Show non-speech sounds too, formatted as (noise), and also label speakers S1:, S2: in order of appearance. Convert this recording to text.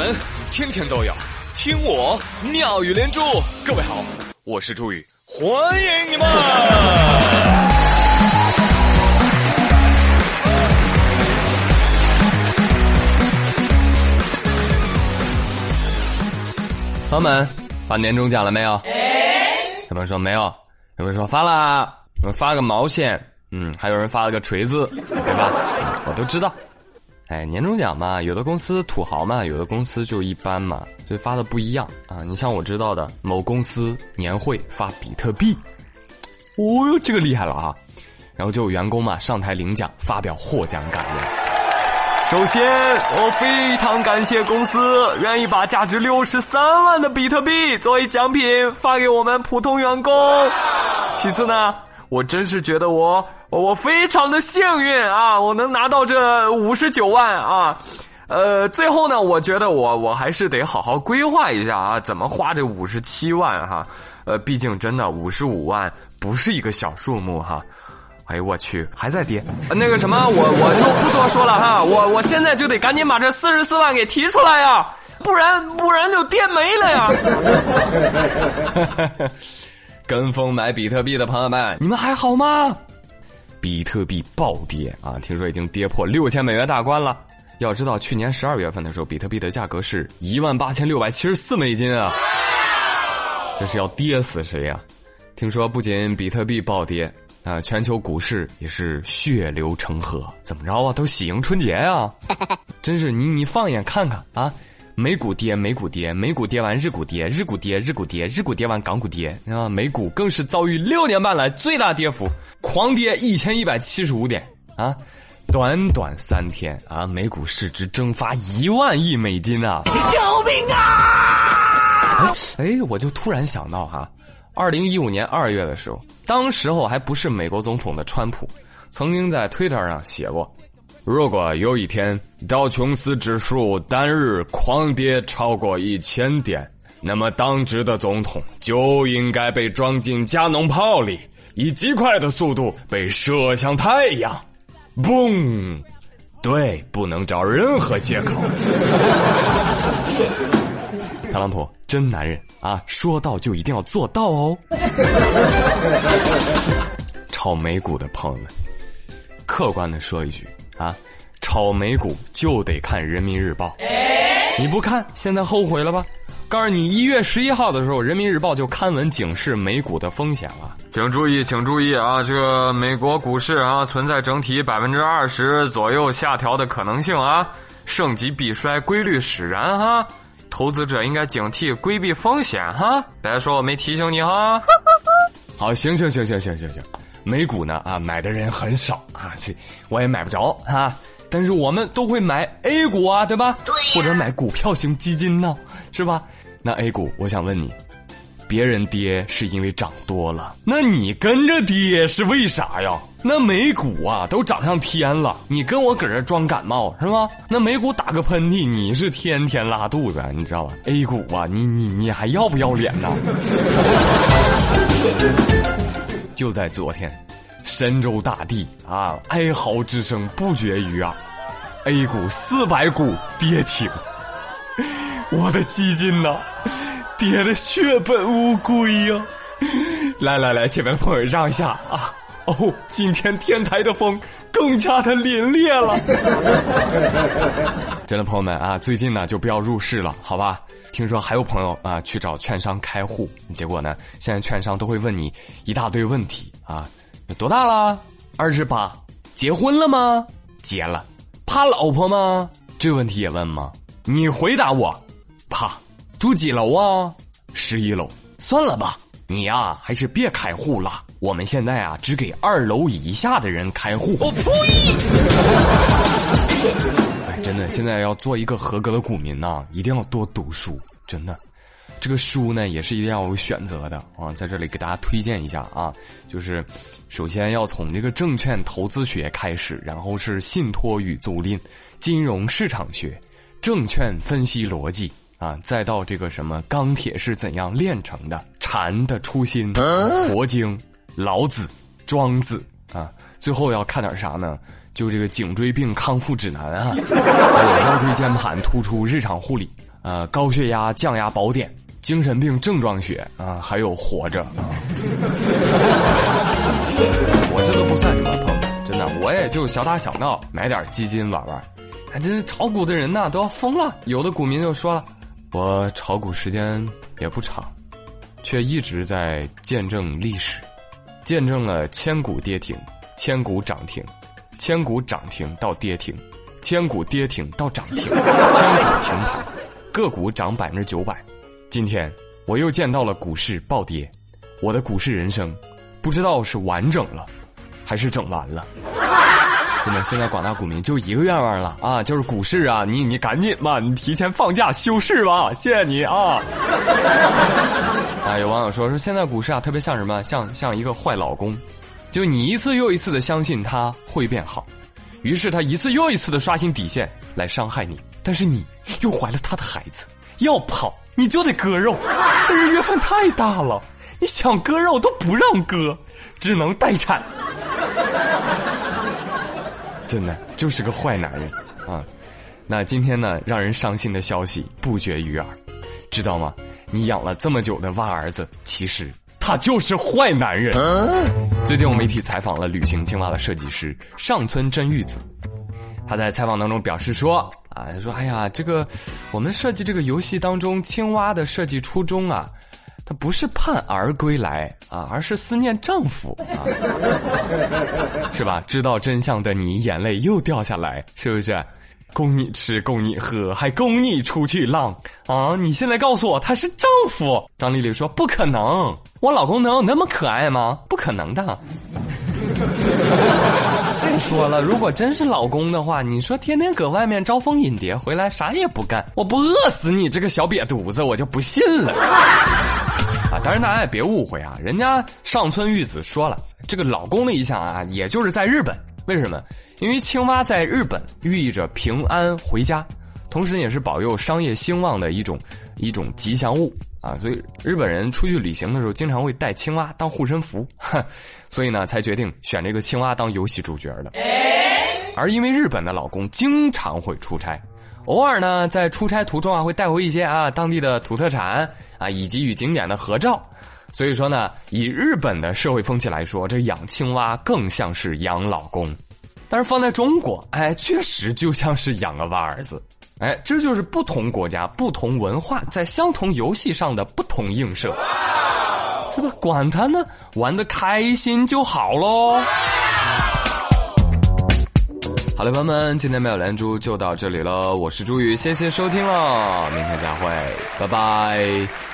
S1: 门天天都有听我妙语连珠。各位好，我是朱宇，欢迎你们！朋友们，发年终奖了没有？有朋友说没有，有朋友说发了，有人发个毛线，嗯，还有人发了个锤子，对吧？我都知道。哎，年终奖嘛，有的公司土豪嘛，有的公司就一般嘛，所以发的不一样啊。你像我知道的某公司年会发比特币，哦哟，这个厉害了啊！然后就有员工嘛上台领奖，发表获奖感言。首先，我非常感谢公司愿意把价值六十三万的比特币作为奖品发给我们普通员工。其次呢，我真是觉得我我非常的幸运啊，我能拿到这五十九万啊。呃，最后呢，我觉得我我还是得好好规划一下啊，怎么花这五十七万哈？呃，毕竟真的五十五万不是一个小数目哈。哎呦我去，还在跌。那个什么，我我就不多说了哈，我我现在就得赶紧把这四十四万给提出来呀，不然不然就跌没了呀。(laughs) 跟风买比特币的朋友们，你们还好吗？比特币暴跌啊，听说已经跌破六千美元大关了。要知道，去年十二月份的时候，比特币的价格是一万八千六百七十四美金啊，这是要跌死谁呀？听说不仅比特币暴跌。啊，全球股市也是血流成河，怎么着啊？都喜迎春节呀！真是你你放眼看看啊，美股跌，美股跌，美股跌完日股跌，日股跌，日股跌，日股跌完港股跌啊！美股更是遭遇六年半来最大跌幅，狂跌一千一百七十五点啊！短短三天啊，美股市值蒸发一万亿美金啊！救命啊！哎，我就突然想到哈。二零一五年二月的时候，当时候还不是美国总统的川普，曾经在推特上写过：如果有一天道琼斯指数单日狂跌超过一千点，那么当值的总统就应该被装进加农炮里，以极快的速度被射向太阳。嘣！对，不能找任何借口。(laughs) 特朗普真男人啊！说到就一定要做到哦。(laughs) 炒美股的朋友们，客观的说一句啊，炒美股就得看人民日报。你不看，现在后悔了吧？告诉你，一月十一号的时候，人民日报就刊文警示美股的风险了。请注意，请注意啊！这个美国股市啊，存在整体百分之二十左右下调的可能性啊，盛极必衰规律使然哈。投资者应该警惕，规避风险哈！别说我没提醒你哈。好，行行行行行行行，美股呢啊，买的人很少啊，这我也买不着啊。但是我们都会买 A 股啊，对吧？对。或者买股票型基金呢，是吧？那 A 股，我想问你。别人跌是因为涨多了，那你跟着跌是为啥呀？那美股啊都涨上天了，你跟我搁这装感冒是吧？那美股打个喷嚏，你是天天拉肚子，你知道吧？A 股啊，你你你还要不要脸呢？就在昨天，神州大地啊，哀嚎之声不绝于耳，A 股四百股跌停，我的基金呢？跌的血本无归呀！来来来，前面朋友让一下啊！哦，今天天台的风更加的凛冽了。真的朋友们啊，最近呢就不要入市了，好吧？听说还有朋友啊去找券商开户，结果呢，现在券商都会问你一大堆问题啊，多大了？二十八，结婚了吗？结了，怕老婆吗？这问题也问吗？你回答我，怕。住几楼啊？十一楼。算了吧，你呀还是别开户了。我们现在啊只给二楼以下的人开户。我呸！哎，真的，(laughs) 现在要做一个合格的股民呐，一定要多读书。真的，这个书呢也是一定要有选择的啊。在这里给大家推荐一下啊，就是首先要从这个证券投资学开始，然后是信托与租赁、金融市场学、证券分析逻辑。啊，再到这个什么钢铁是怎样炼成的？禅的初心，佛经，老子，庄子啊，最后要看点啥呢？就这个颈椎病康复指南啊，(laughs) 还有腰椎间盘突出日常护理呃，高血压降压宝典、精神病症状学啊，还有活着。(laughs) 我这都不算什么，朋友，真的，我也就小打小闹，买点基金玩玩。哎，这炒股的人呐，都要疯了。有的股民就说了，我炒股时间也不长，却一直在见证历史，见证了千股跌停，千股涨停，千股涨停到跌停，千股跌停到涨停，千股停牌，个股涨百分之九百。今天我又见到了股市暴跌，我的股市人生，不知道是完整了，还是整完了。那么，现在广大股民就一个愿望了啊，就是股市啊，你你赶紧吧，你提前放假休市吧，谢谢你啊。啊，有网友说说现在股市啊，特别像什么？像像一个坏老公，就你一次又一次的相信他会变好，于是他一次又一次的刷新底线来伤害你，但是你又怀了他的孩子，要跑你就得割肉，但是月份太大了，你想割肉都不让割，只能待产。真的就是个坏男人啊！那今天呢，让人伤心的消息不绝于耳，知道吗？你养了这么久的蛙儿子，其实他就是坏男人。最近，我媒体采访了旅行青蛙的设计师上村真玉子，他在采访当中表示说：“啊，他说，哎呀，这个我们设计这个游戏当中青蛙的设计初衷啊。”她不是盼儿归来啊，而是思念丈夫啊，是吧？知道真相的你，眼泪又掉下来，是不是？供你吃，供你喝，还供你出去浪啊！你现在告诉我他是丈夫？张丽丽说不可能，我老公能有那么可爱吗？不可能的。再 (laughs) 说了，如果真是老公的话，你说天天搁外面招蜂引蝶，回来啥也不干，我不饿死你这个小瘪犊子，我就不信了。(laughs) 啊，当然大家也别误会啊，人家上村玉子说了，这个老公的意象啊，也就是在日本。为什么？因为青蛙在日本寓意着平安回家，同时也是保佑商业兴旺的一种一种吉祥物啊。所以日本人出去旅行的时候，经常会带青蛙当护身符，(laughs) 所以呢，才决定选这个青蛙当游戏主角的。而因为日本的老公经常会出差，偶尔呢在出差途中啊，会带回一些啊当地的土特产啊，以及与景点的合照。所以说呢，以日本的社会风气来说，这养青蛙更像是养老公。但是放在中国，哎，确实就像是养个蛙儿子，哎，这就是不同国家、不同文化在相同游戏上的不同映射，是吧？管他呢，玩的开心就好喽。好了，朋友们，今天没有连珠就到这里了，我是朱宇，谢谢收听了，明天再会，拜拜。